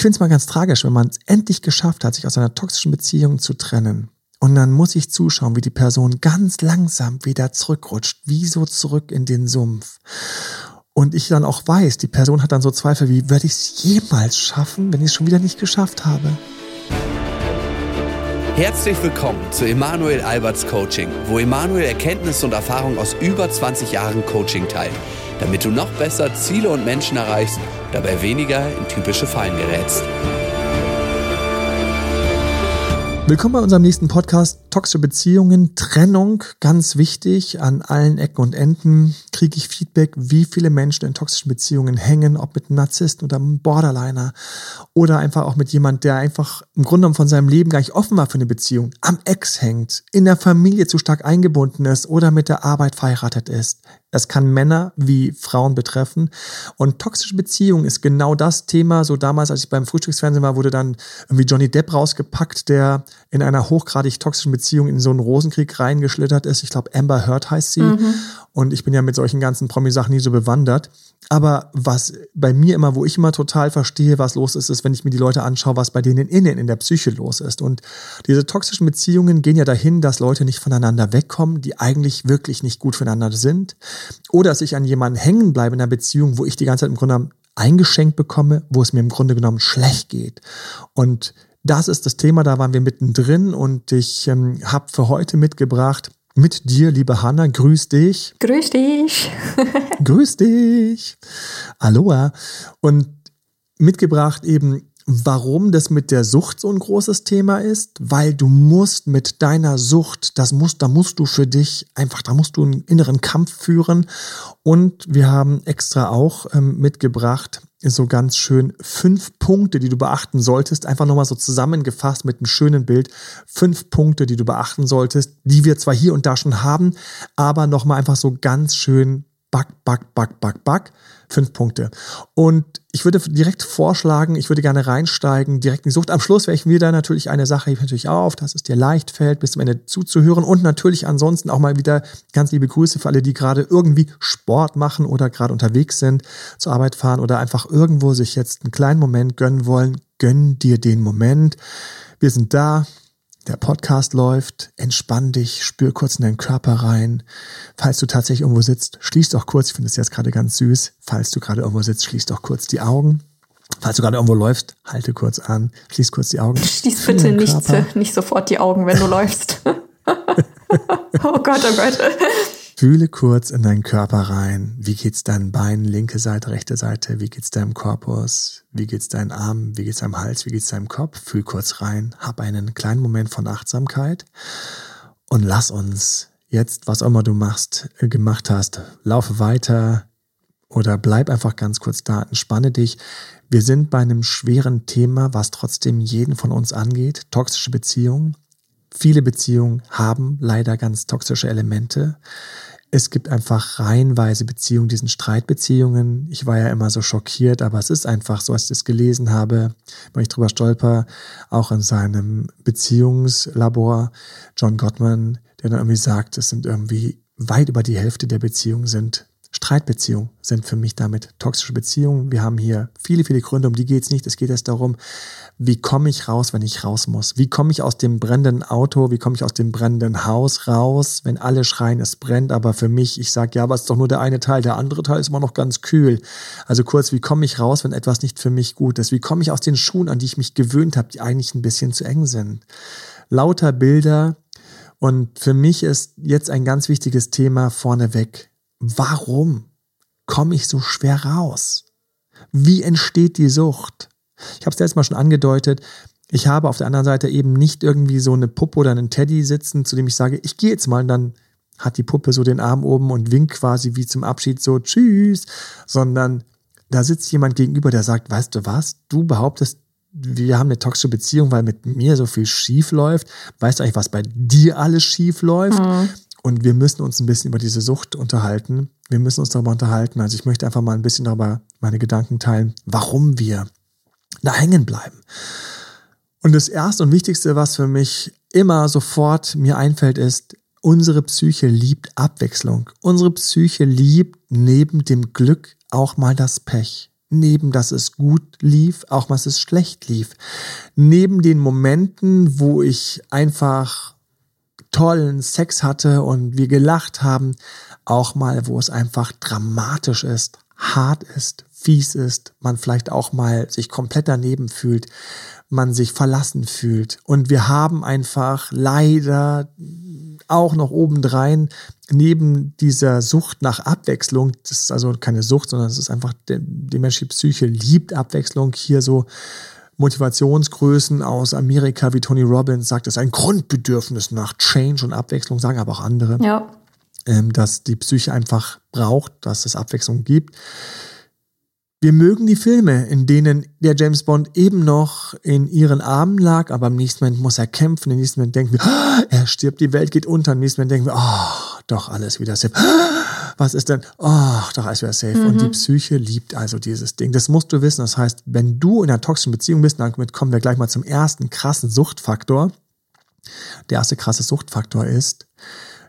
ich finde es mal ganz tragisch, wenn man es endlich geschafft hat, sich aus einer toxischen Beziehung zu trennen. Und dann muss ich zuschauen, wie die Person ganz langsam wieder zurückrutscht, wie so zurück in den Sumpf. Und ich dann auch weiß, die Person hat dann so Zweifel wie, werde ich es jemals schaffen, wenn ich es schon wieder nicht geschafft habe? Herzlich willkommen zu Emanuel Alberts Coaching, wo Emanuel Erkenntnisse und Erfahrung aus über 20 Jahren Coaching teilt, damit du noch besser Ziele und Menschen erreichst, dabei weniger in typische Fallen gerätst. Willkommen bei unserem nächsten Podcast. Toxische Beziehungen, Trennung, ganz wichtig. An allen Ecken und Enden kriege ich Feedback, wie viele Menschen in toxischen Beziehungen hängen, ob mit einem Narzissten oder einem Borderliner oder einfach auch mit jemand, der einfach im Grunde genommen von seinem Leben gar nicht offen war für eine Beziehung, am Ex hängt, in der Familie zu stark eingebunden ist oder mit der Arbeit verheiratet ist. Es kann Männer wie Frauen betreffen. Und toxische Beziehung ist genau das Thema. So damals, als ich beim Frühstücksfernsehen war, wurde dann irgendwie Johnny Depp rausgepackt, der in einer hochgradig toxischen Beziehung in so einen Rosenkrieg reingeschlittert ist. Ich glaube, Amber Heard heißt sie. Mhm. Und ich bin ja mit solchen ganzen Promi-Sachen nie so bewandert. Aber was bei mir immer, wo ich immer total verstehe, was los ist, ist, wenn ich mir die Leute anschaue, was bei denen innen in der Psyche los ist. Und diese toxischen Beziehungen gehen ja dahin, dass Leute nicht voneinander wegkommen, die eigentlich wirklich nicht gut füreinander sind. Oder dass ich an jemanden hängen bleibe in einer Beziehung, wo ich die ganze Zeit im Grunde genommen eingeschenkt bekomme, wo es mir im Grunde genommen schlecht geht. Und das ist das Thema, da waren wir mittendrin und ich ähm, habe für heute mitgebracht, mit dir, liebe Hanna. Grüß dich. Grüß dich. grüß dich. Aloha. Und mitgebracht eben warum das mit der Sucht so ein großes Thema ist, weil du musst mit deiner Sucht, das musst, da musst du für dich einfach, da musst du einen inneren Kampf führen. Und wir haben extra auch ähm, mitgebracht, so ganz schön fünf Punkte, die du beachten solltest. Einfach nochmal so zusammengefasst mit einem schönen Bild. Fünf Punkte, die du beachten solltest, die wir zwar hier und da schon haben, aber nochmal einfach so ganz schön back, back, back, back, back Fünf Punkte. Und ich würde direkt vorschlagen, ich würde gerne reinsteigen, direkt in die Sucht. Am Schluss werde ich wieder natürlich eine Sache natürlich auf, dass es dir leicht fällt, bis zum Ende zuzuhören. Und natürlich ansonsten auch mal wieder ganz liebe Grüße für alle, die gerade irgendwie Sport machen oder gerade unterwegs sind, zur Arbeit fahren oder einfach irgendwo sich jetzt einen kleinen Moment gönnen wollen. Gönn dir den Moment. Wir sind da, der Podcast läuft, entspann dich, spür kurz in deinen Körper rein. Falls du tatsächlich irgendwo sitzt, schließ doch kurz, ich finde es jetzt gerade ganz süß, falls du gerade irgendwo sitzt, schließ doch kurz die Augen. Falls du gerade irgendwo läufst, halte kurz an, schließ kurz die Augen. Schließ bitte nicht, nicht sofort die Augen, wenn du läufst. oh Gott, oh Gott. Fühle kurz in deinen Körper rein. Wie geht's deinen Beinen, linke Seite, rechte Seite? Wie geht's deinem Korpus? Wie geht's deinen Armen? Wie geht's deinem Hals? Wie geht's deinem Kopf? Fühl kurz rein. Hab einen kleinen Moment von Achtsamkeit und lass uns jetzt, was auch immer du machst, äh, gemacht hast, laufe weiter oder bleib einfach ganz kurz da, entspanne dich. Wir sind bei einem schweren Thema, was trotzdem jeden von uns angeht. Toxische Beziehungen. Viele Beziehungen haben leider ganz toxische Elemente es gibt einfach reihenweise Beziehungen, diesen Streitbeziehungen. Ich war ja immer so schockiert, aber es ist einfach so, als ich das gelesen habe, weil ich drüber stolper, auch in seinem Beziehungslabor, John Gottman, der dann irgendwie sagt, es sind irgendwie weit über die Hälfte der Beziehungen sind Streitbeziehungen sind für mich damit toxische Beziehungen. Wir haben hier viele, viele Gründe, um die geht es nicht. Es geht erst darum, wie komme ich raus, wenn ich raus muss? Wie komme ich aus dem brennenden Auto, wie komme ich aus dem brennenden Haus raus, wenn alle schreien, es brennt, aber für mich, ich sage, ja, aber es ist doch nur der eine Teil, der andere Teil ist immer noch ganz kühl. Also kurz, wie komme ich raus, wenn etwas nicht für mich gut ist? Wie komme ich aus den Schuhen, an die ich mich gewöhnt habe, die eigentlich ein bisschen zu eng sind? Lauter Bilder. Und für mich ist jetzt ein ganz wichtiges Thema vorneweg warum komme ich so schwer raus? Wie entsteht die Sucht? Ich habe es letztes Mal schon angedeutet. Ich habe auf der anderen Seite eben nicht irgendwie so eine Puppe oder einen Teddy sitzen, zu dem ich sage, ich gehe jetzt mal und dann hat die Puppe so den Arm oben und winkt quasi wie zum Abschied so Tschüss, sondern da sitzt jemand gegenüber, der sagt, weißt du was, du behauptest, wir haben eine toxische Beziehung, weil mit mir so viel schief läuft. Weißt du eigentlich, was bei dir alles schief läuft? Mhm. Und wir müssen uns ein bisschen über diese Sucht unterhalten. Wir müssen uns darüber unterhalten. Also ich möchte einfach mal ein bisschen darüber meine Gedanken teilen, warum wir da hängen bleiben. Und das erste und wichtigste, was für mich immer sofort mir einfällt, ist, unsere Psyche liebt Abwechslung. Unsere Psyche liebt neben dem Glück auch mal das Pech. neben dass es gut lief, auch was es schlecht lief. Neben den Momenten, wo ich einfach tollen Sex hatte und wir gelacht haben, auch mal, wo es einfach dramatisch ist, hart ist, fies ist, man vielleicht auch mal sich komplett daneben fühlt, man sich verlassen fühlt. Und wir haben einfach leider auch noch obendrein neben dieser Sucht nach Abwechslung, das ist also keine Sucht, sondern es ist einfach, die menschliche Psyche liebt Abwechslung, hier so Motivationsgrößen aus Amerika wie Tony Robbins sagt, es ist ein Grundbedürfnis nach Change und Abwechslung, sagen aber auch andere, ja. ähm, dass die Psyche einfach braucht, dass es Abwechslung gibt. Wir mögen die Filme, in denen der James Bond eben noch in ihren Armen lag, aber im nächsten Moment muss er kämpfen, im nächsten Moment denken wir, oh, er stirbt, die Welt geht unter, im nächsten Moment denken wir, oh, doch, alles wieder safe. Was ist denn? Oh, doch, alles wieder safe. Mhm. Und die mhm. Psyche liebt also dieses Ding. Das musst du wissen. Das heißt, wenn du in einer toxischen Beziehung bist, damit kommen wir gleich mal zum ersten krassen Suchtfaktor. Der erste krasse Suchtfaktor ist,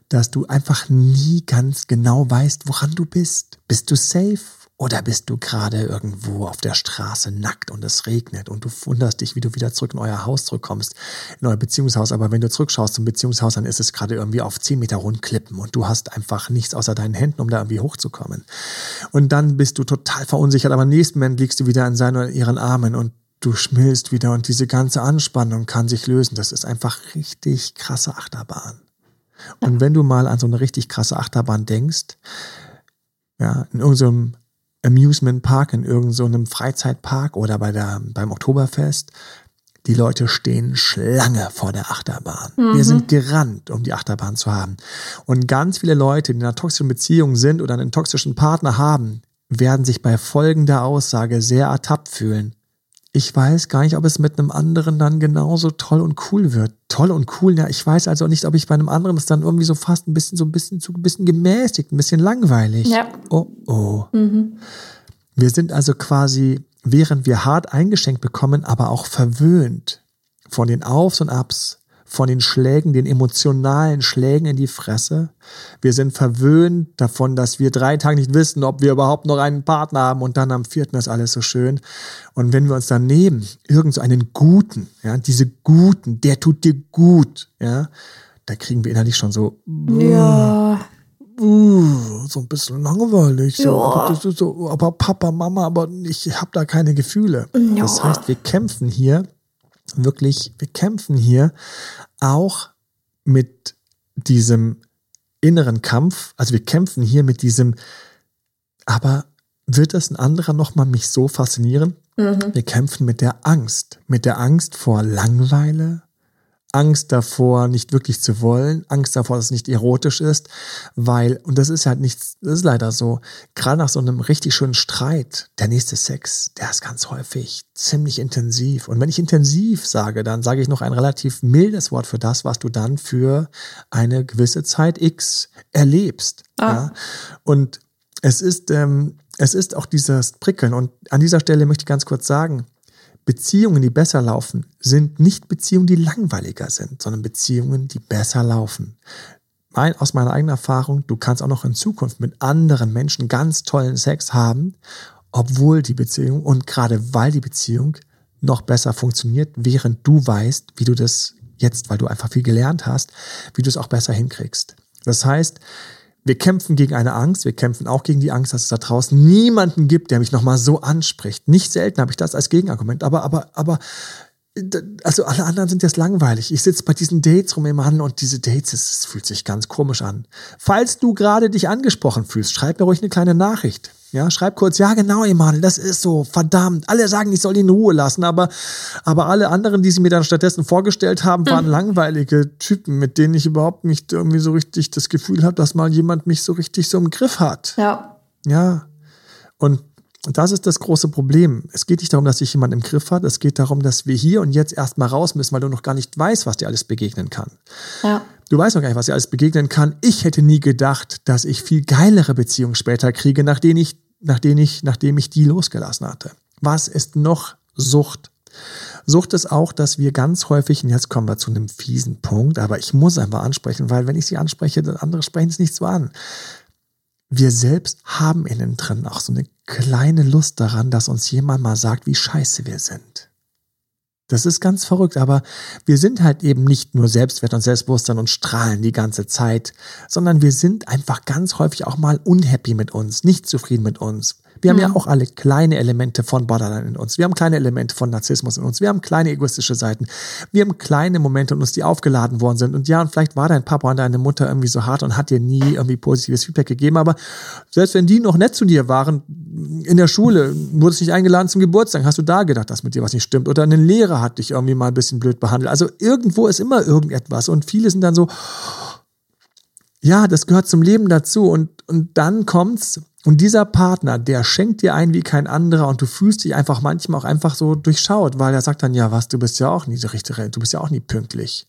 dass du einfach nie ganz genau weißt, woran du bist. Bist du safe? Oder bist du gerade irgendwo auf der Straße nackt und es regnet und du wunderst dich, wie du wieder zurück in euer Haus zurückkommst, in euer Beziehungshaus. Aber wenn du zurückschaust zum Beziehungshaus, dann ist es gerade irgendwie auf 10 Meter Rundklippen und du hast einfach nichts außer deinen Händen, um da irgendwie hochzukommen. Und dann bist du total verunsichert, aber im nächsten Moment liegst du wieder in seinen oder ihren Armen und du schmilzt wieder und diese ganze Anspannung kann sich lösen. Das ist einfach richtig krasse Achterbahn. Und wenn du mal an so eine richtig krasse Achterbahn denkst, ja, in irgendeinem Amusement Park, in irgendeinem so Freizeitpark oder bei der, beim Oktoberfest. Die Leute stehen Schlange vor der Achterbahn. Mhm. Wir sind gerannt, um die Achterbahn zu haben. Und ganz viele Leute, die in einer toxischen Beziehung sind oder einen toxischen Partner haben, werden sich bei folgender Aussage sehr ertappt fühlen ich weiß gar nicht, ob es mit einem anderen dann genauso toll und cool wird. Toll und cool, ja. Ich weiß also nicht, ob ich bei einem anderen es dann irgendwie so fast ein bisschen, so ein bisschen, so ein bisschen gemäßigt, ein bisschen langweilig. Ja. Oh, oh. Mhm. Wir sind also quasi, während wir hart eingeschenkt bekommen, aber auch verwöhnt von den Aufs und Abs, von den Schlägen, den emotionalen Schlägen in die Fresse. Wir sind verwöhnt davon, dass wir drei Tage nicht wissen, ob wir überhaupt noch einen Partner haben und dann am vierten ist alles so schön. Und wenn wir uns dann nehmen, irgend so einen guten, ja, diese guten, der tut dir gut, ja, da kriegen wir innerlich schon so, ja. Uh, so ein bisschen langweilig. Ja. Aber, so, aber Papa, Mama, aber ich habe da keine Gefühle. Ja. Das heißt, wir kämpfen hier wirklich, wir kämpfen hier auch mit diesem inneren Kampf, also wir kämpfen hier mit diesem, aber wird das ein anderer nochmal mich so faszinieren? Mhm. Wir kämpfen mit der Angst, mit der Angst vor Langweile, Angst davor, nicht wirklich zu wollen, Angst davor, dass es nicht erotisch ist, weil, und das ist halt nichts, das ist leider so, gerade nach so einem richtig schönen Streit, der nächste Sex, der ist ganz häufig ziemlich intensiv. Und wenn ich intensiv sage, dann sage ich noch ein relativ mildes Wort für das, was du dann für eine gewisse Zeit X erlebst. Ah. Ja? Und es ist, ähm, es ist auch dieses Prickeln. Und an dieser Stelle möchte ich ganz kurz sagen, Beziehungen, die besser laufen, sind nicht Beziehungen, die langweiliger sind, sondern Beziehungen, die besser laufen. Mein, aus meiner eigenen Erfahrung, du kannst auch noch in Zukunft mit anderen Menschen ganz tollen Sex haben, obwohl die Beziehung und gerade weil die Beziehung noch besser funktioniert, während du weißt, wie du das jetzt, weil du einfach viel gelernt hast, wie du es auch besser hinkriegst. Das heißt, wir kämpfen gegen eine Angst, wir kämpfen auch gegen die Angst, dass es da draußen niemanden gibt, der mich nochmal so anspricht. Nicht selten habe ich das als Gegenargument, aber, aber, aber, also alle anderen sind jetzt langweilig. Ich sitze bei diesen Dates rum im Mann und diese Dates, es fühlt sich ganz komisch an. Falls du gerade dich angesprochen fühlst, schreib mir ruhig eine kleine Nachricht. Ja, schreib kurz, ja genau, Emanuel, das ist so, verdammt. Alle sagen, ich soll ihn in Ruhe lassen, aber, aber alle anderen, die sie mir dann stattdessen vorgestellt haben, waren mhm. langweilige Typen, mit denen ich überhaupt nicht irgendwie so richtig das Gefühl habe, dass mal jemand mich so richtig so im Griff hat. Ja. Ja. Und das ist das große Problem. Es geht nicht darum, dass sich jemand im Griff hat. Es geht darum, dass wir hier und jetzt erstmal raus müssen, weil du noch gar nicht weißt, was dir alles begegnen kann. Ja. Du weißt noch gar nicht, was dir alles begegnen kann. Ich hätte nie gedacht, dass ich viel geilere Beziehungen später kriege, nachdem ich, nachdem ich, nachdem ich die losgelassen hatte. Was ist noch Sucht? Sucht ist auch, dass wir ganz häufig, und jetzt kommen wir zu einem fiesen Punkt, aber ich muss einfach ansprechen, weil wenn ich sie anspreche, dann andere sprechen es nicht so an. Wir selbst haben innen drin auch so eine kleine Lust daran, dass uns jemand mal sagt, wie scheiße wir sind. Das ist ganz verrückt, aber wir sind halt eben nicht nur Selbstwert und Selbstbewusstsein und strahlen die ganze Zeit, sondern wir sind einfach ganz häufig auch mal unhappy mit uns, nicht zufrieden mit uns. Wir haben ja mhm. auch alle kleine Elemente von Borderline in uns. Wir haben kleine Elemente von Narzissmus in uns. Wir haben kleine egoistische Seiten. Wir haben kleine Momente in uns, die aufgeladen worden sind. Und ja, und vielleicht war dein Papa und deine Mutter irgendwie so hart und hat dir nie irgendwie positives Feedback gegeben. Aber selbst wenn die noch nett zu dir waren, in der Schule, wurdest nicht eingeladen zum Geburtstag, hast du da gedacht, dass mit dir was nicht stimmt. Oder ein Lehrer hat dich irgendwie mal ein bisschen blöd behandelt. Also irgendwo ist immer irgendetwas. Und viele sind dann so, ja, das gehört zum Leben dazu. Und, und dann kommt's, und dieser Partner, der schenkt dir ein wie kein anderer und du fühlst dich einfach manchmal auch einfach so durchschaut, weil er sagt dann, ja, was, du bist ja auch nie so richtig, du bist ja auch nie pünktlich.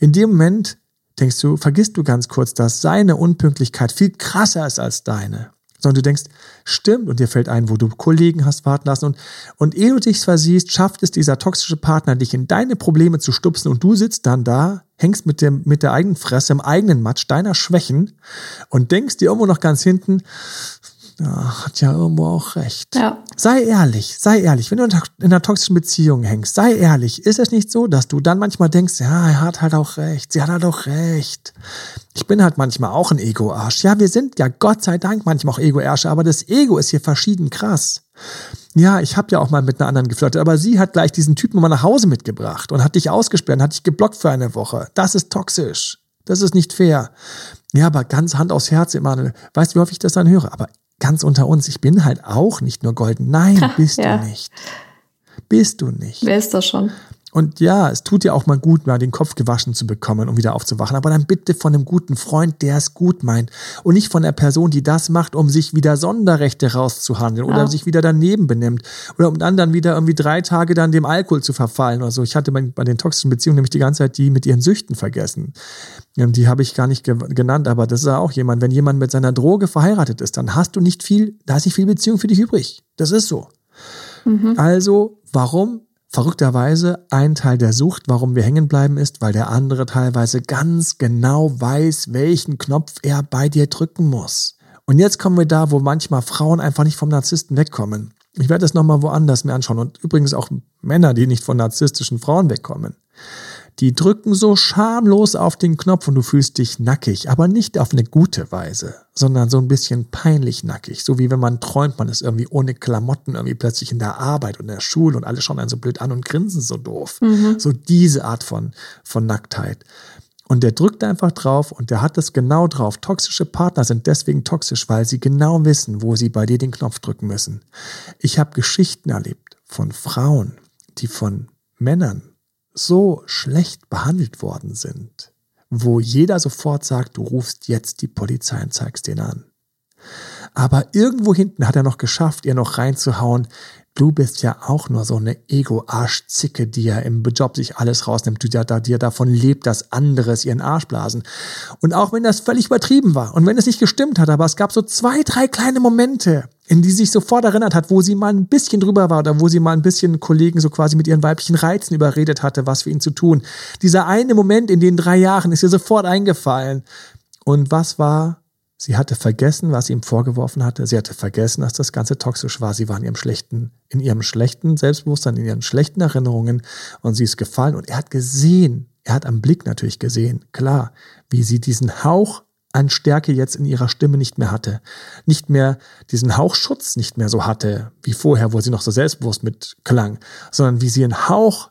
In dem Moment denkst du, vergisst du ganz kurz, dass seine Unpünktlichkeit viel krasser ist als deine. Sondern du denkst, stimmt, und dir fällt ein, wo du Kollegen hast warten lassen. Und, und ehe du dich versiehst, schafft es dieser toxische Partner, dich in deine Probleme zu stupsen und du sitzt dann da, hängst mit, dem, mit der eigenen Fresse im eigenen Matsch deiner Schwächen und denkst dir irgendwo noch ganz hinten, ja, hat ja irgendwo auch recht. Ja. Sei ehrlich, sei ehrlich. Wenn du in einer toxischen Beziehung hängst, sei ehrlich. Ist es nicht so, dass du dann manchmal denkst, ja, er hat halt auch recht, sie hat halt auch recht. Ich bin halt manchmal auch ein Ego-Arsch. Ja, wir sind ja Gott sei Dank manchmal auch Ego-Arsche, aber das Ego ist hier verschieden krass. Ja, ich habe ja auch mal mit einer anderen geflirtet, aber sie hat gleich diesen Typen mal nach Hause mitgebracht und hat dich ausgesperrt, hat dich geblockt für eine Woche. Das ist toxisch. Das ist nicht fair. Ja, aber ganz Hand aufs Herz, Emanuel. Weißt du, wie häufig ich das dann höre? Aber ganz unter uns, ich bin halt auch nicht nur golden. Nein, bist ja. du nicht. Bist du nicht. Wer ist das schon? Und ja, es tut ja auch mal gut, mal den Kopf gewaschen zu bekommen, um wieder aufzuwachen. Aber dann bitte von einem guten Freund, der es gut meint. Und nicht von der Person, die das macht, um sich wieder Sonderrechte rauszuhandeln ja. oder sich wieder daneben benimmt. Oder um dann, dann wieder irgendwie drei Tage dann dem Alkohol zu verfallen oder so. Ich hatte bei, bei den toxischen Beziehungen nämlich die ganze Zeit die mit ihren Süchten vergessen. Die habe ich gar nicht ge genannt, aber das ist ja auch jemand. Wenn jemand mit seiner Droge verheiratet ist, dann hast du nicht viel, da ist nicht viel Beziehung für dich übrig. Das ist so. Mhm. Also, warum Verrückterweise ein Teil der Sucht, warum wir hängen bleiben, ist, weil der andere teilweise ganz genau weiß, welchen Knopf er bei dir drücken muss. Und jetzt kommen wir da, wo manchmal Frauen einfach nicht vom Narzissten wegkommen. Ich werde das nochmal woanders mir anschauen und übrigens auch Männer, die nicht von narzisstischen Frauen wegkommen. Die drücken so schamlos auf den Knopf und du fühlst dich nackig, aber nicht auf eine gute Weise, sondern so ein bisschen peinlich nackig. So wie wenn man träumt, man ist irgendwie ohne Klamotten irgendwie plötzlich in der Arbeit und in der Schule und alle schauen einen so blöd an und grinsen so doof. Mhm. So diese Art von, von Nacktheit. Und der drückt einfach drauf und der hat das genau drauf. Toxische Partner sind deswegen toxisch, weil sie genau wissen, wo sie bei dir den Knopf drücken müssen. Ich habe Geschichten erlebt von Frauen, die von Männern so schlecht behandelt worden sind, wo jeder sofort sagt, du rufst jetzt die Polizei und zeigst den an. Aber irgendwo hinten hat er noch geschafft, ihr noch reinzuhauen, Du bist ja auch nur so eine Ego-Arschzicke, die ja im Job sich alles rausnimmt, die ja, die ja davon lebt, dass andere es ihren Arsch blasen. Und auch wenn das völlig übertrieben war und wenn es nicht gestimmt hat, aber es gab so zwei, drei kleine Momente, in die sich sofort erinnert hat, wo sie mal ein bisschen drüber war oder wo sie mal ein bisschen Kollegen so quasi mit ihren weiblichen Reizen überredet hatte, was für ihn zu tun. Dieser eine Moment in den drei Jahren ist ihr sofort eingefallen. Und was war Sie hatte vergessen, was sie ihm vorgeworfen hatte. Sie hatte vergessen, dass das Ganze toxisch war. Sie war in ihrem schlechten, in ihrem schlechten Selbstbewusstsein, in ihren schlechten Erinnerungen und sie ist gefallen. Und er hat gesehen, er hat am Blick natürlich gesehen, klar, wie sie diesen Hauch an Stärke jetzt in ihrer Stimme nicht mehr hatte. Nicht mehr diesen Hauchschutz nicht mehr so hatte, wie vorher, wo sie noch so selbstbewusst mit klang, sondern wie sie einen Hauch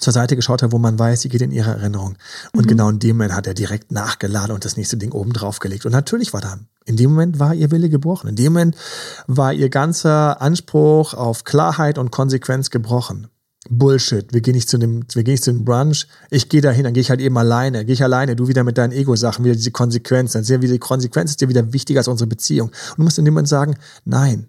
zur Seite geschaut hat, wo man weiß, sie geht in ihre Erinnerung. Und mhm. genau in dem Moment hat er direkt nachgeladen und das nächste Ding oben drauf gelegt. Und natürlich war da, in dem Moment war ihr Wille gebrochen. In dem Moment war ihr ganzer Anspruch auf Klarheit und Konsequenz gebrochen. Bullshit. Wir gehen nicht zu dem, wir gehen nicht zu dem Brunch. Ich gehe dahin, dann gehe ich halt eben alleine. Gehe ich alleine, du wieder mit deinen Ego-Sachen, wieder diese Konsequenz. Dann ist ja wieder die Konsequenz ist dir wieder wichtiger als unsere Beziehung. Und du musst in dem Moment sagen, nein,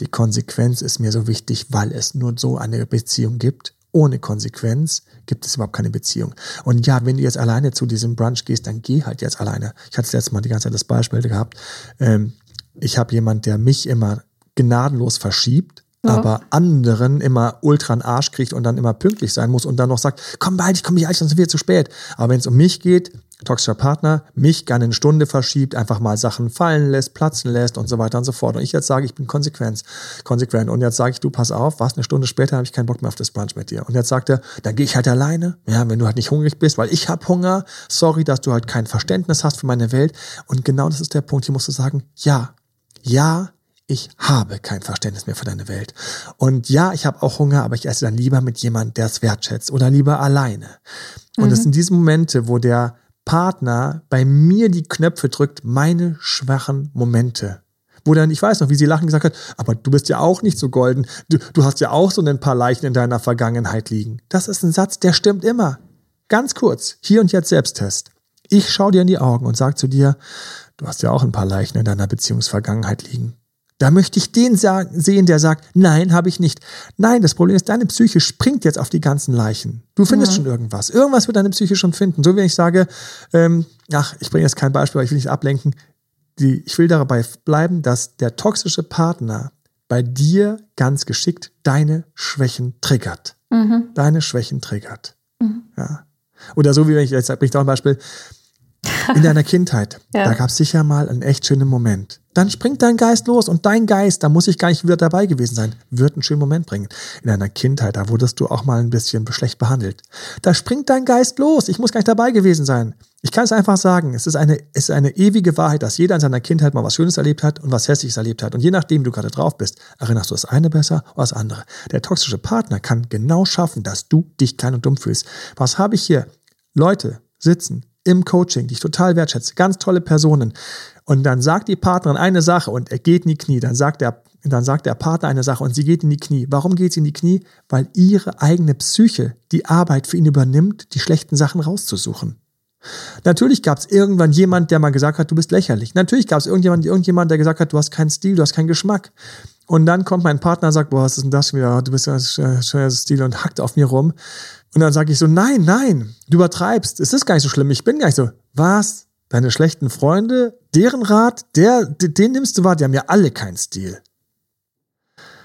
die Konsequenz ist mir so wichtig, weil es nur so eine Beziehung gibt ohne Konsequenz gibt es überhaupt keine Beziehung. Und ja, wenn du jetzt alleine zu diesem Brunch gehst, dann geh halt jetzt alleine. Ich hatte letztes Mal die ganze Zeit das Beispiel gehabt. Ähm, ich habe jemand, der mich immer gnadenlos verschiebt. Aber anderen immer ultra einen Arsch kriegt und dann immer pünktlich sein muss und dann noch sagt, komm bald, ich komme nicht, sonst sind wir zu spät. Aber wenn es um mich geht, toxischer Partner, mich gerne eine Stunde verschiebt, einfach mal Sachen fallen lässt, platzen lässt und so weiter und so fort. Und ich jetzt sage, ich bin konsequent, konsequent. Und jetzt sage ich, du pass auf, was eine Stunde später habe ich keinen Bock mehr auf das Brunch mit dir. Und jetzt sagt er, dann gehe ich halt alleine. Ja, wenn du halt nicht hungrig bist, weil ich habe Hunger. Sorry, dass du halt kein Verständnis hast für meine Welt. Und genau das ist der Punkt. Hier musst du sagen, ja, ja, ich habe kein Verständnis mehr für deine Welt. Und ja, ich habe auch Hunger, aber ich esse dann lieber mit jemand, der es wertschätzt oder lieber alleine. Und es mhm. sind diese Momente, wo der Partner bei mir die Knöpfe drückt, meine schwachen Momente. Wo dann, ich weiß noch, wie sie lachen gesagt hat, aber du bist ja auch nicht so golden. Du, du hast ja auch so ein paar Leichen in deiner Vergangenheit liegen. Das ist ein Satz, der stimmt immer. Ganz kurz, hier und jetzt Selbsttest. Ich schaue dir in die Augen und sage zu dir, du hast ja auch ein paar Leichen in deiner Beziehungsvergangenheit liegen. Da möchte ich den sehen, der sagt, nein, habe ich nicht. Nein, das Problem ist, deine Psyche springt jetzt auf die ganzen Leichen. Du findest mhm. schon irgendwas. Irgendwas wird deine Psyche schon finden. So wie ich sage, ähm, ach, ich bringe jetzt kein Beispiel, aber ich will nicht ablenken. Die, ich will dabei bleiben, dass der toxische Partner bei dir ganz geschickt deine Schwächen triggert. Mhm. Deine Schwächen triggert. Mhm. Ja. Oder so wie wenn ich jetzt bringe ich da ein Beispiel. In deiner Kindheit, ja. da gab es sicher mal einen echt schönen Moment dann springt dein Geist los und dein Geist, da muss ich gar nicht wieder dabei gewesen sein, wird einen schönen Moment bringen. In deiner Kindheit, da wurdest du auch mal ein bisschen schlecht behandelt. Da springt dein Geist los, ich muss gar nicht dabei gewesen sein. Ich kann es einfach sagen, es ist eine, es ist eine ewige Wahrheit, dass jeder in seiner Kindheit mal was Schönes erlebt hat und was Hässliches erlebt hat. Und je nachdem, wie du gerade drauf bist, erinnerst du das eine besser oder das andere. Der toxische Partner kann genau schaffen, dass du dich klein und dumm fühlst. Was habe ich hier? Leute sitzen im Coaching, die ich total wertschätze, ganz tolle Personen, und dann sagt die Partnerin eine Sache und er geht in die Knie. Dann sagt der, dann sagt der Partner eine Sache und sie geht in die Knie. Warum geht sie in die Knie? Weil ihre eigene Psyche die Arbeit für ihn übernimmt, die schlechten Sachen rauszusuchen. Natürlich gab es irgendwann jemand, der mal gesagt hat, du bist lächerlich. Natürlich gab es irgendjemand, irgendjemand, der gesagt hat, du hast keinen Stil, du hast keinen Geschmack. Und dann kommt mein Partner und sagt, boah, was ist denn das wieder? Du bist ja schöner Stil und hackt auf mir rum. Und dann sage ich so, nein, nein, du übertreibst. Es ist gar nicht so schlimm. Ich bin gar nicht so. Was? deine schlechten Freunde, deren Rat, der, den nimmst du wahr, die haben ja alle keinen Stil.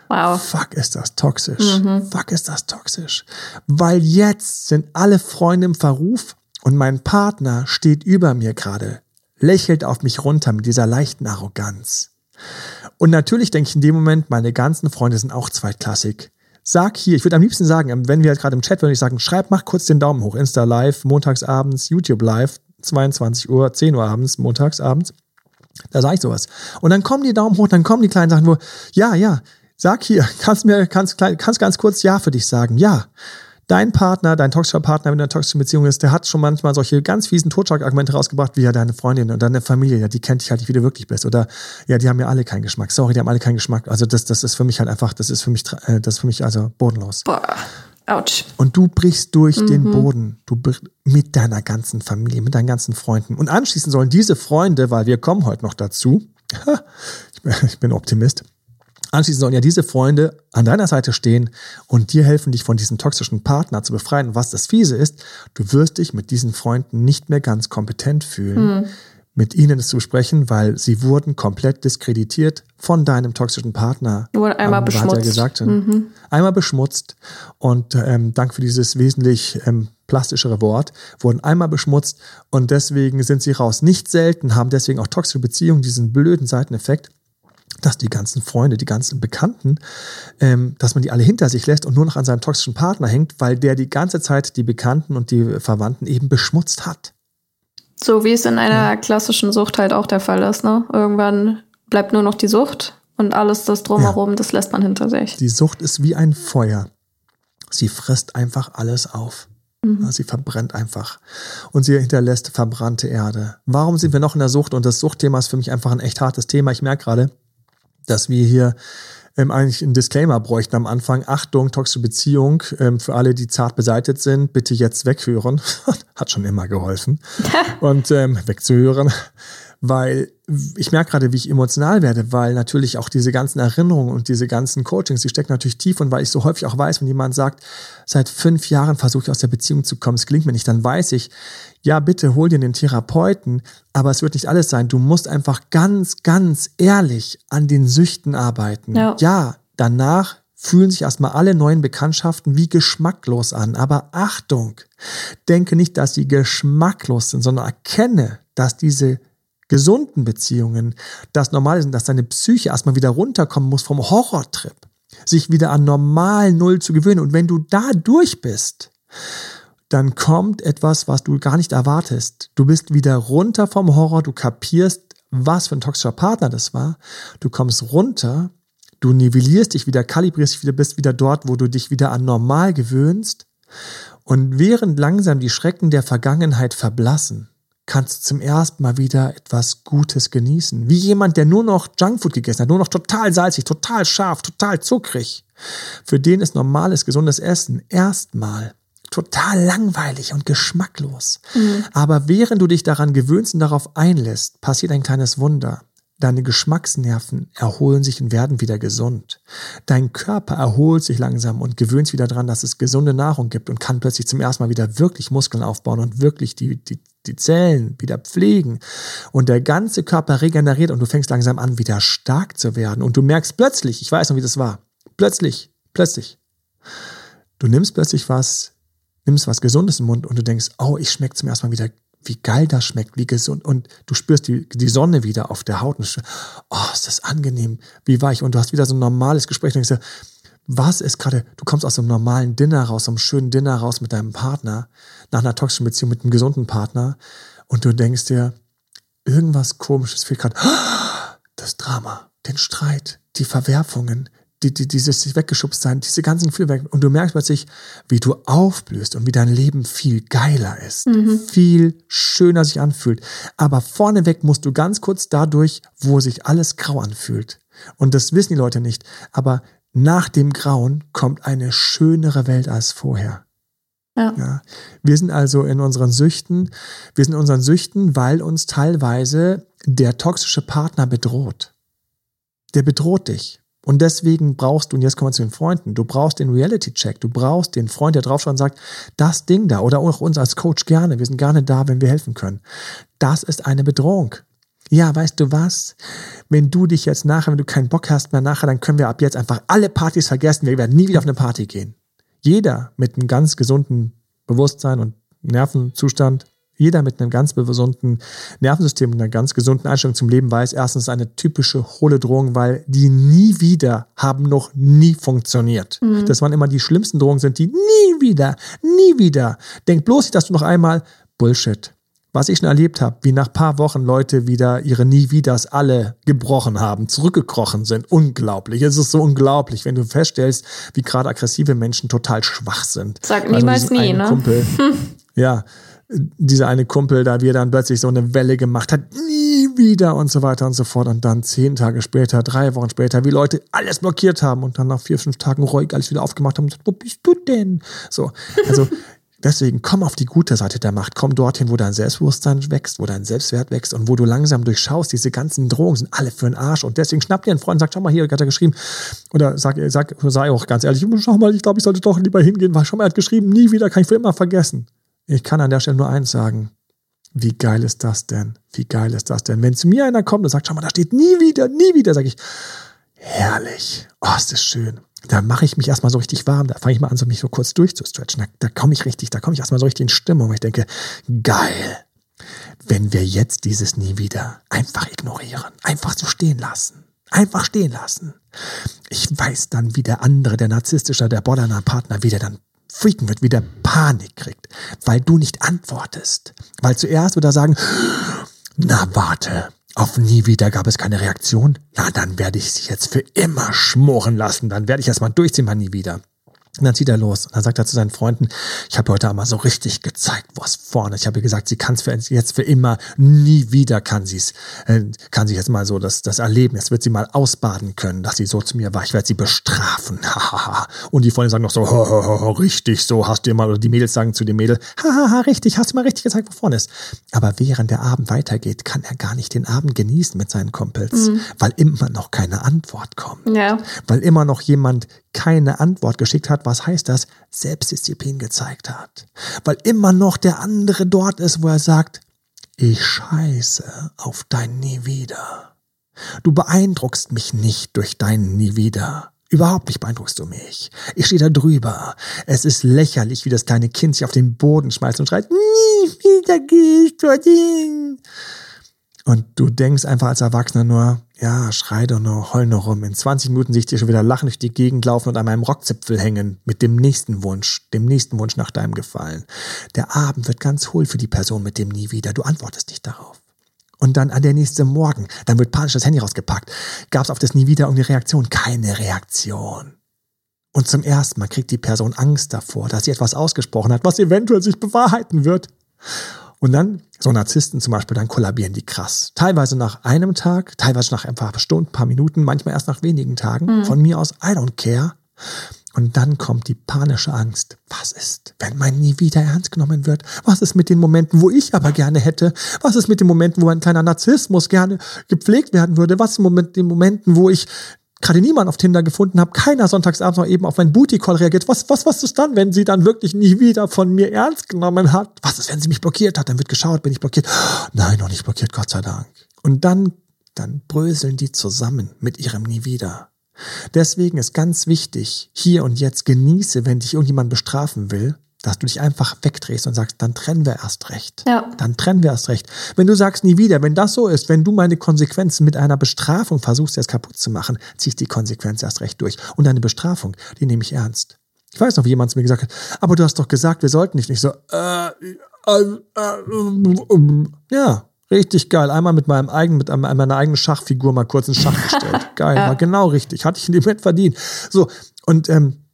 Wow. Fuck ist das toxisch. Mhm. Fuck ist das toxisch. Weil jetzt sind alle Freunde im Verruf und mein Partner steht über mir gerade, lächelt auf mich runter mit dieser leichten Arroganz. Und natürlich denke ich in dem Moment, meine ganzen Freunde sind auch zweitklassig. Sag hier, ich würde am liebsten sagen, wenn wir jetzt gerade im Chat, würde ich sagen, schreib, mach kurz den Daumen hoch. Insta live, montagsabends, YouTube live, 22 Uhr, 10 Uhr abends, montags abends. Da sage ich sowas. Und dann kommen die Daumen hoch, dann kommen die kleinen Sachen, wo, ja, ja, sag hier, kannst mir, kannst, kannst ganz kurz Ja für dich sagen. Ja. Dein Partner, dein toxischer Partner, wenn du in einer toxischen Beziehung ist, der hat schon manchmal solche ganz fiesen Totschlagargumente rausgebracht, wie ja deine Freundin und deine Familie, ja, die kennt dich halt nicht, wie du wirklich bist. Oder ja, die haben ja alle keinen Geschmack. Sorry, die haben alle keinen Geschmack. Also das, das ist für mich halt einfach, das ist für mich, äh, das ist für mich also bodenlos. Boah. Ouch. Und du brichst durch mhm. den Boden. Du mit deiner ganzen Familie, mit deinen ganzen Freunden. Und anschließend sollen diese Freunde, weil wir kommen heute noch dazu, ich bin Optimist, Anschließend sollen ja diese Freunde an deiner Seite stehen und dir helfen, dich von diesem toxischen Partner zu befreien. Was das Fiese ist, du wirst dich mit diesen Freunden nicht mehr ganz kompetent fühlen. Mhm mit ihnen zu sprechen, weil sie wurden komplett diskreditiert von deinem toxischen Partner. Wurde einmal ähm, beschmutzt. Ja gesagt, mhm. Einmal beschmutzt und ähm, dank für dieses wesentlich ähm, plastischere Wort, wurden einmal beschmutzt und deswegen sind sie raus. Nicht selten haben deswegen auch toxische Beziehungen diesen blöden Seiteneffekt, dass die ganzen Freunde, die ganzen Bekannten, ähm, dass man die alle hinter sich lässt und nur noch an seinem toxischen Partner hängt, weil der die ganze Zeit die Bekannten und die Verwandten eben beschmutzt hat. So wie es in einer klassischen Sucht halt auch der Fall ist. Ne? Irgendwann bleibt nur noch die Sucht und alles das drumherum, ja. das lässt man hinter sich. Die Sucht ist wie ein Feuer. Sie frisst einfach alles auf. Mhm. Sie verbrennt einfach. Und sie hinterlässt verbrannte Erde. Warum sind wir noch in der Sucht? Und das Suchtthema ist für mich einfach ein echt hartes Thema. Ich merke gerade, dass wir hier ähm, eigentlich einen Disclaimer bräuchten am Anfang. Achtung, toxische Beziehung. Ähm, für alle, die zart beseitet sind, bitte jetzt weghören. Hat schon immer geholfen. Und ähm, wegzuhören weil ich merke gerade, wie ich emotional werde, weil natürlich auch diese ganzen Erinnerungen und diese ganzen Coachings, die stecken natürlich tief und weil ich so häufig auch weiß, wenn jemand sagt, seit fünf Jahren versuche ich aus der Beziehung zu kommen, es gelingt mir nicht, dann weiß ich, ja, bitte hol dir den Therapeuten, aber es wird nicht alles sein. Du musst einfach ganz, ganz ehrlich an den Süchten arbeiten. Ja, ja danach fühlen sich erstmal alle neuen Bekanntschaften wie geschmacklos an. Aber Achtung, denke nicht, dass sie geschmacklos sind, sondern erkenne, dass diese gesunden Beziehungen das Normale sind, dass deine Psyche erstmal wieder runterkommen muss vom Horrortrip, sich wieder an normal Null zu gewöhnen. Und wenn du da durch bist, dann kommt etwas, was du gar nicht erwartest. Du bist wieder runter vom Horror, du kapierst, was für ein toxischer Partner das war. Du kommst runter, du nivellierst dich wieder, kalibrierst dich wieder, bist wieder dort, wo du dich wieder an normal gewöhnst. Und während langsam die Schrecken der Vergangenheit verblassen, kannst du zum ersten Mal wieder etwas Gutes genießen. Wie jemand, der nur noch Junkfood gegessen hat, nur noch total salzig, total scharf, total zuckrig. Für den ist normales, gesundes Essen erstmal total langweilig und geschmacklos. Mhm. Aber während du dich daran gewöhnst und darauf einlässt, passiert ein kleines Wunder. Deine Geschmacksnerven erholen sich und werden wieder gesund. Dein Körper erholt sich langsam und gewöhnt sich wieder daran, dass es gesunde Nahrung gibt und kann plötzlich zum ersten Mal wieder wirklich Muskeln aufbauen und wirklich die, die, die Zellen wieder pflegen. Und der ganze Körper regeneriert und du fängst langsam an, wieder stark zu werden. Und du merkst plötzlich, ich weiß noch, wie das war, plötzlich, plötzlich, du nimmst plötzlich was, nimmst was Gesundes im Mund und du denkst, oh, ich schmecke zum ersten Mal wieder, wie geil das schmeckt, wie gesund. Und du spürst die, die Sonne wieder auf der Haut. Und oh, ist das angenehm, wie weich. Und du hast wieder so ein normales Gespräch und denkst, was ist gerade, du kommst aus einem normalen Dinner raus, einem schönen Dinner raus mit deinem Partner, nach einer toxischen Beziehung mit einem gesunden Partner und du denkst dir, irgendwas komisches fehlt gerade. Das Drama, den Streit, die Verwerfungen, die, die, dieses weggeschubst sein, diese ganzen Gefühle weg. Und du merkst plötzlich, wie du aufblühst und wie dein Leben viel geiler ist, mhm. viel schöner sich anfühlt. Aber vorneweg musst du ganz kurz dadurch, wo sich alles grau anfühlt. Und das wissen die Leute nicht. Aber nach dem Grauen kommt eine schönere Welt als vorher. Ja. ja. Wir sind also in unseren Süchten, wir sind in unseren Süchten, weil uns teilweise der toxische Partner bedroht. Der bedroht dich. Und deswegen brauchst du, und jetzt kommen wir zu den Freunden, du brauchst den Reality-Check, du brauchst den Freund, der draufschaut und sagt, das Ding da, oder auch uns als Coach gerne, wir sind gerne da, wenn wir helfen können. Das ist eine Bedrohung. Ja, weißt du was? Wenn du dich jetzt nachher, wenn du keinen Bock hast mehr nachher, dann können wir ab jetzt einfach alle Partys vergessen. Wir werden nie wieder auf eine Party gehen. Jeder mit einem ganz gesunden Bewusstsein und Nervenzustand jeder mit einem ganz gesunden Nervensystem und einer ganz gesunden Einstellung zum Leben weiß, erstens eine typische hohle Drohung, weil die nie wieder haben noch nie funktioniert. Mhm. Das waren immer die schlimmsten Drohungen sind, die nie wieder, nie wieder. Denk bloß nicht, dass du noch einmal Bullshit. Was ich schon erlebt habe, wie nach paar Wochen Leute wieder ihre Nie Wieders alle gebrochen haben, zurückgekrochen sind. Unglaublich. Es ist so unglaublich, wenn du feststellst, wie gerade aggressive Menschen total schwach sind. Sag also niemals nie, ne? Kumpel, ja, dieser eine Kumpel da, wie er dann plötzlich so eine Welle gemacht hat, nie wieder und so weiter und so fort. Und dann zehn Tage später, drei Wochen später, wie Leute alles blockiert haben und dann nach vier, fünf Tagen ruhig alles wieder aufgemacht haben und gesagt, wo bist du denn? So, also deswegen komm auf die gute Seite der Macht, komm dorthin, wo dein Selbstbewusstsein wächst, wo dein Selbstwert wächst und wo du langsam durchschaust, diese ganzen Drohungen sind alle für den Arsch und deswegen schnapp dir einen Freund und sag, schau mal hier, hat er geschrieben, oder sag, sag, sei auch ganz ehrlich, schau mal, ich glaube, ich sollte doch lieber hingehen, weil schau mal, er hat geschrieben, nie wieder, kann ich für immer vergessen. Ich kann an der Stelle nur eins sagen. Wie geil ist das denn? Wie geil ist das denn? Wenn zu mir einer kommt und sagt, schau mal, da steht nie wieder, nie wieder, sage ich, herrlich. Oh, ist das schön. Da mache ich mich erstmal so richtig warm. Da fange ich mal an, so mich so kurz durchzustretchen. Da, da komme ich richtig, da komme ich erstmal so richtig in Stimmung. Ich denke, geil. Wenn wir jetzt dieses nie wieder einfach ignorieren, einfach so stehen lassen, einfach stehen lassen. Ich weiß dann, wie der andere, der narzisstische, der Borderline Partner, wie der dann freaken wird, wieder Panik kriegt, weil du nicht antwortest. Weil zuerst wird er sagen, na warte, auf nie wieder gab es keine Reaktion. Na, dann werde ich sie jetzt für immer schmoren lassen. Dann werde ich erstmal durchziehen, mal nie wieder. Und dann zieht er los. Und dann sagt er zu seinen Freunden, ich habe heute einmal so richtig gezeigt, wo es vorne ist. Ich habe gesagt, sie kann es für jetzt für immer, nie wieder kann sie es, äh, kann sie jetzt mal so das, das erleben. Jetzt wird sie mal ausbaden können, dass sie so zu mir war. Ich werde sie bestrafen. Und die Freunde sagen noch so, richtig so, hast du mal, oder die Mädels sagen zu dem Mädel, haha, richtig, hast du mal richtig gezeigt, wo vorne ist. Aber während der Abend weitergeht, kann er gar nicht den Abend genießen mit seinen Kumpels, mhm. weil immer noch keine Antwort kommt. Ja. Weil immer noch jemand keine Antwort geschickt hat, was heißt das? Selbstdisziplin gezeigt hat. Weil immer noch der andere dort ist, wo er sagt, ich scheiße auf dein Nie wieder. Du beeindruckst mich nicht durch dein Nie wieder. Überhaupt nicht beeindruckst du mich. Ich stehe da drüber. Es ist lächerlich, wie das kleine Kind sich auf den Boden schmeißt und schreit, nie wieder geh ich dorthin. Und du denkst einfach als Erwachsener nur, ja, schrei doch nur, heul nur rum. In 20 Minuten sehe ich dir schon wieder lachen durch die Gegend laufen und an meinem Rockzipfel hängen mit dem nächsten Wunsch, dem nächsten Wunsch nach deinem Gefallen. Der Abend wird ganz hohl für die Person mit dem nie wieder. Du antwortest nicht darauf. Und dann an der nächste Morgen, dann wird panisch das Handy rausgepackt. Gab es auf das nie wieder irgendeine Reaktion? Keine Reaktion. Und zum ersten Mal kriegt die Person Angst davor, dass sie etwas ausgesprochen hat, was eventuell sich bewahrheiten wird. Und dann, so Narzissten zum Beispiel, dann kollabieren die krass. Teilweise nach einem Tag, teilweise nach ein paar Stunden, paar Minuten, manchmal erst nach wenigen Tagen. Mhm. Von mir aus, I don't care. Und dann kommt die panische Angst. Was ist, wenn mein nie wieder ernst genommen wird? Was ist mit den Momenten, wo ich aber gerne hätte? Was ist mit den Momenten, wo ein kleiner Narzissmus gerne gepflegt werden würde? Was ist mit den Momenten, wo ich gerade niemand auf Tinder gefunden habe, keiner sonntagsabends noch eben auf meinen Booty-Call reagiert. Was, was, was ist dann, wenn sie dann wirklich nie wieder von mir ernst genommen hat? Was ist, wenn sie mich blockiert hat? Dann wird geschaut, bin ich blockiert? Nein, noch nicht blockiert, Gott sei Dank. Und dann, dann bröseln die zusammen mit ihrem Nie wieder. Deswegen ist ganz wichtig, hier und jetzt genieße, wenn dich irgendjemand bestrafen will, dass du dich einfach wegdrehst und sagst, dann trennen wir erst recht. Ja. Dann trennen wir erst recht. Wenn du sagst nie wieder, wenn das so ist, wenn du meine Konsequenzen mit einer Bestrafung versuchst, jetzt kaputt zu machen, zieh ich die Konsequenz erst recht durch. Und deine Bestrafung, die nehme ich ernst. Ich weiß noch, wie jemand zu mir gesagt hat, aber du hast doch gesagt, wir sollten nicht. Nicht so, äh, äh, äh, äh, ja, richtig geil. Einmal mit meinem eigenen, mit meiner eigenen Schachfigur mal kurz in Schach gestellt. Geil, ja. war genau richtig. Hatte ich in dem Moment verdient. So, und ähm,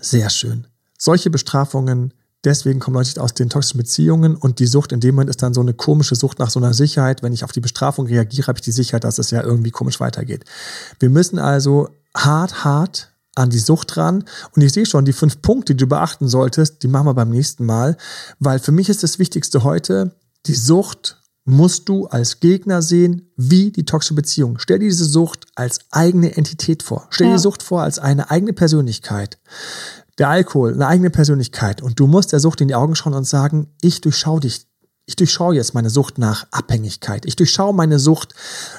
sehr schön solche Bestrafungen, deswegen kommen Leute aus den toxischen Beziehungen und die Sucht in dem Moment ist dann so eine komische Sucht nach so einer Sicherheit. Wenn ich auf die Bestrafung reagiere, habe ich die Sicherheit, dass es ja irgendwie komisch weitergeht. Wir müssen also hart, hart an die Sucht ran. Und ich sehe schon, die fünf Punkte, die du beachten solltest, die machen wir beim nächsten Mal. Weil für mich ist das Wichtigste heute, die Sucht musst du als Gegner sehen, wie die toxische Beziehung. Stell dir diese Sucht als eigene Entität vor. Stell dir ja. die Sucht vor als eine eigene Persönlichkeit der Alkohol, eine eigene Persönlichkeit. Und du musst der Sucht in die Augen schauen und sagen, ich durchschaue dich. Ich durchschaue jetzt meine Sucht nach Abhängigkeit. Ich durchschaue meine Sucht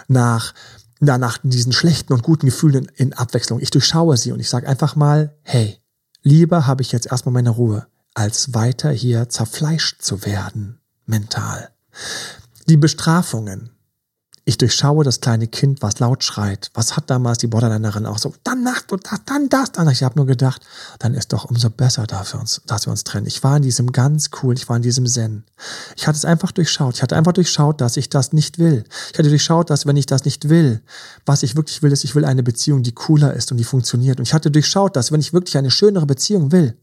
nach, na, nach diesen schlechten und guten Gefühlen in, in Abwechslung. Ich durchschaue sie und ich sage einfach mal, hey, lieber habe ich jetzt erstmal meine Ruhe, als weiter hier zerfleischt zu werden, mental. Die Bestrafungen, ich durchschaue das kleine Kind, was laut schreit. Was hat damals die Borderlinerin auch so, dann macht und das, dann das, dann. Ich habe nur gedacht, dann ist doch umso besser, dass wir, uns, dass wir uns trennen. Ich war in diesem ganz cool, ich war in diesem Zen. Ich hatte es einfach durchschaut. Ich hatte einfach durchschaut, dass ich das nicht will. Ich hatte durchschaut, dass wenn ich das nicht will, was ich wirklich will, ist, ich will eine Beziehung, die cooler ist und die funktioniert. Und ich hatte durchschaut, dass wenn ich wirklich eine schönere Beziehung will,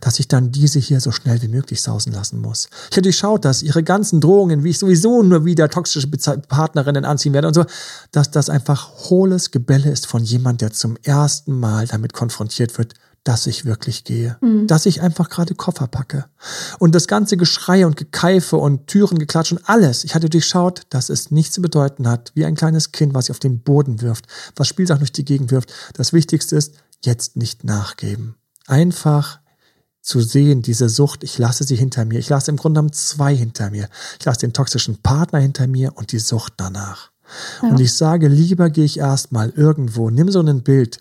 dass ich dann diese hier so schnell wie möglich sausen lassen muss. Ich habe durchschaut, dass ihre ganzen Drohungen, wie ich sowieso nur wieder toxische Partnerinnen anziehen werde und so, dass das einfach hohles Gebälle ist von jemand, der zum ersten Mal damit konfrontiert wird, dass ich wirklich gehe, mhm. dass ich einfach gerade Koffer packe. Und das ganze Geschrei und Gekeife und Türen geklatsch und alles. Ich hatte durchschaut, dass es nichts zu bedeuten hat, wie ein kleines Kind, was sich auf den Boden wirft, was Spielsachen durch die Gegend wirft. Das Wichtigste ist, jetzt nicht nachgeben. Einfach zu sehen, diese Sucht, ich lasse sie hinter mir. Ich lasse im Grunde genommen zwei hinter mir. Ich lasse den toxischen Partner hinter mir und die Sucht danach. Ja. Und ich sage, lieber gehe ich erstmal irgendwo, nimm so ein Bild,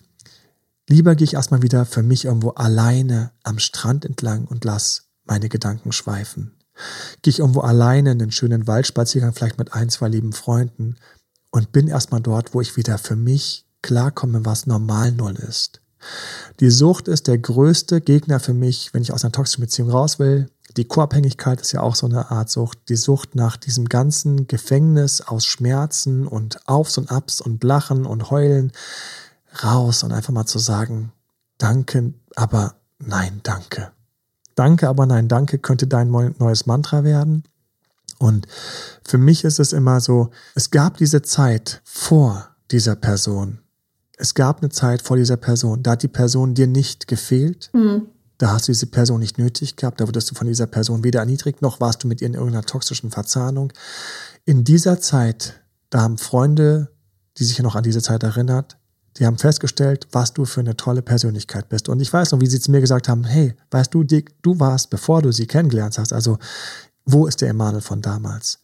lieber gehe ich erstmal wieder für mich irgendwo alleine am Strand entlang und lass meine Gedanken schweifen. Gehe ich irgendwo alleine in den schönen Waldspaziergang, vielleicht mit ein, zwei lieben Freunden und bin erstmal dort, wo ich wieder für mich klarkomme, was normal null ist. Die Sucht ist der größte Gegner für mich, wenn ich aus einer toxischen Beziehung raus will. Die Co-Abhängigkeit ist ja auch so eine Art Sucht. Die Sucht nach diesem ganzen Gefängnis aus Schmerzen und Aufs und Abs und Lachen und Heulen raus und einfach mal zu sagen, danke, aber nein, danke. Danke, aber nein, danke könnte dein neues Mantra werden. Und für mich ist es immer so, es gab diese Zeit vor dieser Person, es gab eine Zeit vor dieser Person, da hat die Person dir nicht gefehlt. Mhm. Da hast du diese Person nicht nötig gehabt, da wurdest du von dieser Person weder erniedrigt, noch warst du mit ihr in irgendeiner toxischen Verzahnung. In dieser Zeit, da haben Freunde, die sich ja noch an diese Zeit erinnert, die haben festgestellt, was du für eine tolle Persönlichkeit bist. Und ich weiß noch, wie sie zu mir gesagt haben, hey, weißt du, Dick, du warst, bevor du sie kennengelernt hast, also wo ist der Emanuel von damals?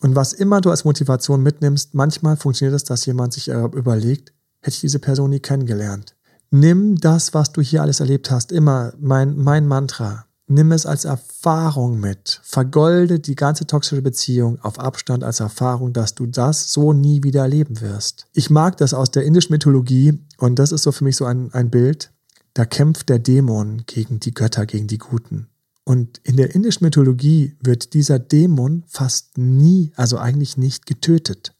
Und was immer du als Motivation mitnimmst, manchmal funktioniert es, dass jemand sich äh, überlegt, hätte ich diese Person nie kennengelernt. Nimm das, was du hier alles erlebt hast, immer mein, mein Mantra. Nimm es als Erfahrung mit. Vergolde die ganze toxische Beziehung auf Abstand als Erfahrung, dass du das so nie wieder erleben wirst. Ich mag das aus der indischen Mythologie und das ist so für mich so ein, ein Bild. Da kämpft der Dämon gegen die Götter, gegen die Guten. Und in der indischen Mythologie wird dieser Dämon fast nie, also eigentlich nicht getötet.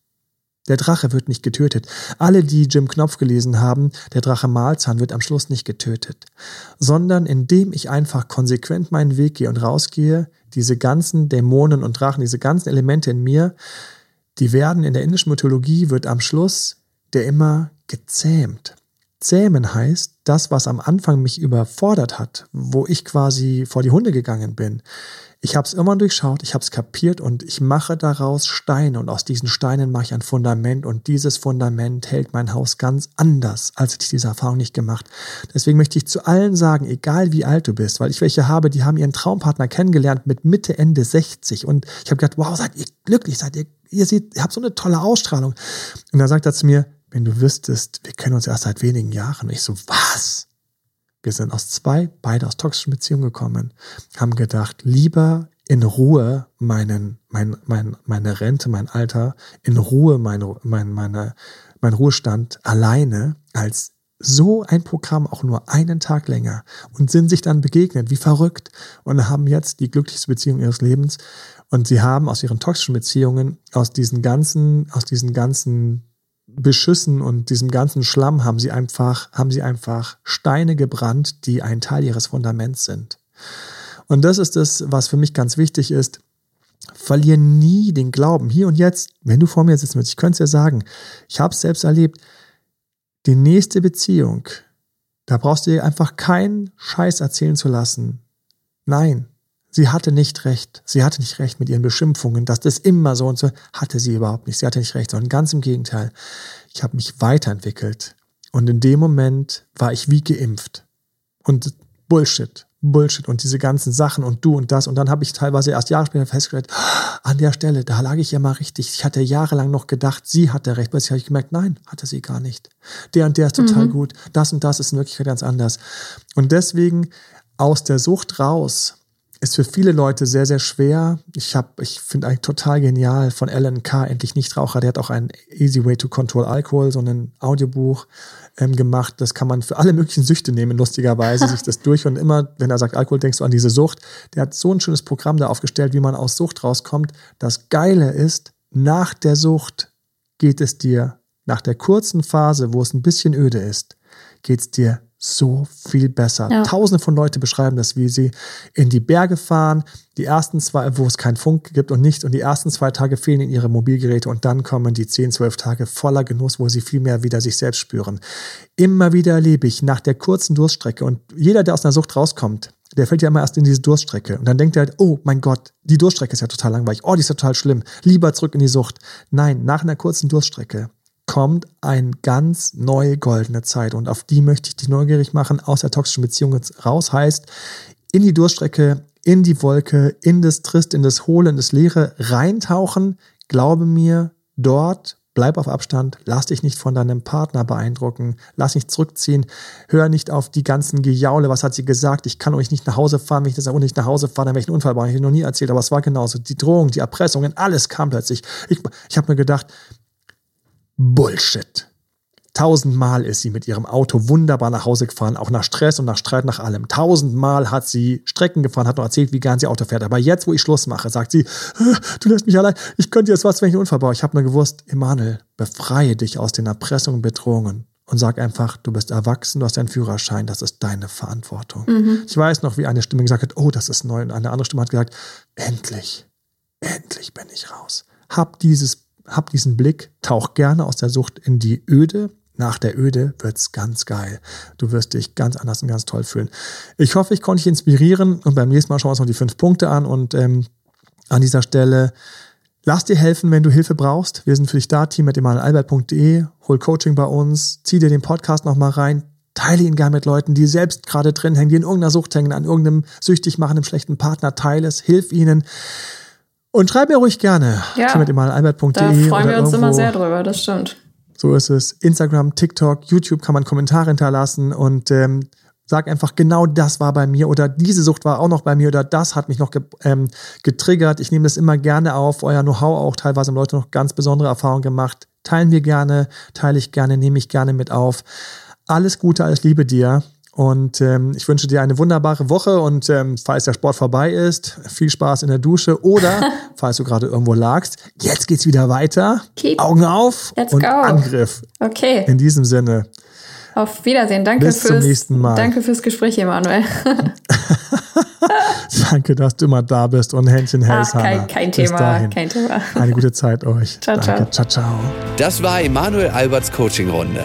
Der Drache wird nicht getötet. Alle, die Jim Knopf gelesen haben, der Drache Malzahn wird am Schluss nicht getötet, sondern indem ich einfach konsequent meinen Weg gehe und rausgehe, diese ganzen Dämonen und Drachen, diese ganzen Elemente in mir, die werden in der indischen Mythologie, wird am Schluss der immer gezähmt. Zähmen heißt, das, was am Anfang mich überfordert hat, wo ich quasi vor die Hunde gegangen bin, ich habe es immer durchschaut, ich habe es kapiert und ich mache daraus Steine und aus diesen Steinen mache ich ein Fundament und dieses Fundament hält mein Haus ganz anders, als hätte ich diese Erfahrung nicht gemacht. Deswegen möchte ich zu allen sagen, egal wie alt du bist, weil ich welche habe, die haben ihren Traumpartner kennengelernt mit Mitte, Ende 60 und ich habe gedacht, wow, seid ihr glücklich, seid ihr, ihr seht, ihr habt so eine tolle Ausstrahlung. Und dann sagt er zu mir, wenn du wüsstest, wir kennen uns erst seit wenigen Jahren. Und ich so, was? Wir sind aus zwei, beide aus toxischen Beziehungen gekommen, haben gedacht, lieber in Ruhe meinen, mein, mein, meine Rente, mein Alter, in Ruhe mein, mein, meine, mein Ruhestand alleine, als so ein Programm auch nur einen Tag länger und sind sich dann begegnet, wie verrückt und haben jetzt die glücklichste Beziehung ihres Lebens. Und sie haben aus ihren toxischen Beziehungen, aus diesen ganzen, aus diesen ganzen Beschüssen und diesem ganzen Schlamm haben sie einfach, haben sie einfach Steine gebrannt, die ein Teil ihres Fundaments sind. Und das ist das, was für mich ganz wichtig ist. Verlier nie den Glauben. Hier und jetzt, wenn du vor mir sitzen willst, ich könnte es dir sagen, ich habe es selbst erlebt, die nächste Beziehung, da brauchst du dir einfach keinen Scheiß erzählen zu lassen. Nein, Sie hatte nicht recht. Sie hatte nicht recht mit ihren Beschimpfungen, dass das immer so und so hatte sie überhaupt nicht. Sie hatte nicht recht, sondern ganz im Gegenteil. Ich habe mich weiterentwickelt und in dem Moment war ich wie geimpft. Und Bullshit, Bullshit und diese ganzen Sachen und du und das und dann habe ich teilweise erst Jahre später festgestellt, an der Stelle, da lag ich ja mal richtig. Ich hatte jahrelang noch gedacht, sie hatte recht, plötzlich habe ich gemerkt, nein, hatte sie gar nicht. Der und der ist total mhm. gut, das und das ist in Wirklichkeit ganz anders. Und deswegen aus der Sucht raus ist für viele Leute sehr, sehr schwer. Ich habe, ich finde eigentlich total genial von Alan K., endlich Nichtraucher, der hat auch ein Easy Way to Control Alcohol, so ein Audiobuch ähm, gemacht. Das kann man für alle möglichen Süchte nehmen, lustigerweise, sich das durch. Und immer, wenn er sagt Alkohol, denkst du an diese Sucht. Der hat so ein schönes Programm da aufgestellt, wie man aus Sucht rauskommt. Das Geile ist, nach der Sucht geht es dir, nach der kurzen Phase, wo es ein bisschen öde ist, geht es dir so viel besser. Ja. Tausende von Leuten beschreiben das, wie sie in die Berge fahren, die ersten zwei, wo es keinen Funk gibt und nicht, und die ersten zwei Tage fehlen ihnen ihre Mobilgeräte und dann kommen die zehn, zwölf Tage voller Genuss, wo sie viel mehr wieder sich selbst spüren. Immer wieder erlebe ich nach der kurzen Durststrecke und jeder, der aus einer Sucht rauskommt, der fällt ja immer erst in diese Durststrecke. Und dann denkt er halt, oh mein Gott, die Durststrecke ist ja total langweilig. Oh, die ist total schlimm. Lieber zurück in die Sucht. Nein, nach einer kurzen Durststrecke kommt eine ganz neue goldene Zeit. Und auf die möchte ich dich neugierig machen, aus der toxischen Beziehung raus. Heißt, in die Durststrecke, in die Wolke, in das Trist, in das Hohle, in das Leere reintauchen. Glaube mir, dort bleib auf Abstand, lass dich nicht von deinem Partner beeindrucken, lass dich zurückziehen, hör nicht auf die ganzen Gejaule, was hat sie gesagt, ich kann euch nicht nach Hause fahren, wenn ich das auch nicht nach Hause fahre, dann werde ich einen Unfall bauen, ich noch nie erzählt, aber es war genauso, die Drohung, die Erpressungen, alles kam plötzlich. Ich, ich habe mir gedacht, Bullshit. Tausendmal ist sie mit ihrem Auto wunderbar nach Hause gefahren, auch nach Stress und nach Streit, nach allem. Tausendmal hat sie Strecken gefahren, hat noch erzählt, wie gern sie Auto fährt. Aber jetzt, wo ich Schluss mache, sagt sie, du lässt mich allein, ich könnte jetzt was, wenn ich einen Unfall baue. Ich habe nur gewusst, Emanuel, befreie dich aus den Erpressungen und Bedrohungen und sag einfach, du bist erwachsen, du hast deinen Führerschein, das ist deine Verantwortung. Mhm. Ich weiß noch, wie eine Stimme gesagt hat, oh, das ist neu. Und eine andere Stimme hat gesagt, endlich, endlich bin ich raus. Hab dieses hab diesen Blick, tauch gerne aus der Sucht in die Öde. Nach der Öde wird's ganz geil. Du wirst dich ganz anders und ganz toll fühlen. Ich hoffe, ich konnte dich inspirieren und beim nächsten Mal schauen wir uns noch die fünf Punkte an und ähm, an dieser Stelle Lass dir helfen, wenn du Hilfe brauchst. Wir sind für dich da, team mit emanuelalbert.de. Hol Coaching bei uns, zieh dir den Podcast nochmal rein, teile ihn gerne mit Leuten, die selbst gerade drin hängen, die in irgendeiner Sucht hängen, an irgendeinem süchtig machenden schlechten Partner. Teile es, hilf ihnen. Und schreib mir ruhig gerne. Ja. Albert.de. Da freuen wir uns immer sehr drüber, das stimmt. So ist es. Instagram, TikTok, YouTube kann man Kommentare hinterlassen und ähm, sag einfach, genau das war bei mir oder diese Sucht war auch noch bei mir oder das hat mich noch ge ähm, getriggert. Ich nehme das immer gerne auf, euer Know-how auch. Teilweise haben Leute noch ganz besondere Erfahrungen gemacht. Teilen wir gerne, teile ich gerne, nehme ich gerne mit auf. Alles Gute, alles Liebe dir. Und ähm, ich wünsche dir eine wunderbare Woche und ähm, falls der Sport vorbei ist, viel Spaß in der Dusche oder falls du gerade irgendwo lagst, jetzt geht's wieder weiter. Keep. Augen auf Let's und go. Angriff. Okay. In diesem Sinne. Auf Wiedersehen. Danke Bis zum fürs, nächsten Mal. Danke fürs Gespräch, Emanuel. Danke, dass du immer da bist und Händchen Ach, hältst, Hannah. kein, kein Bis Thema. dahin. Kein Thema. Eine gute Zeit euch. Ciao, Danke. Ciao, ciao. Das war Emanuel Alberts Coaching-Runde.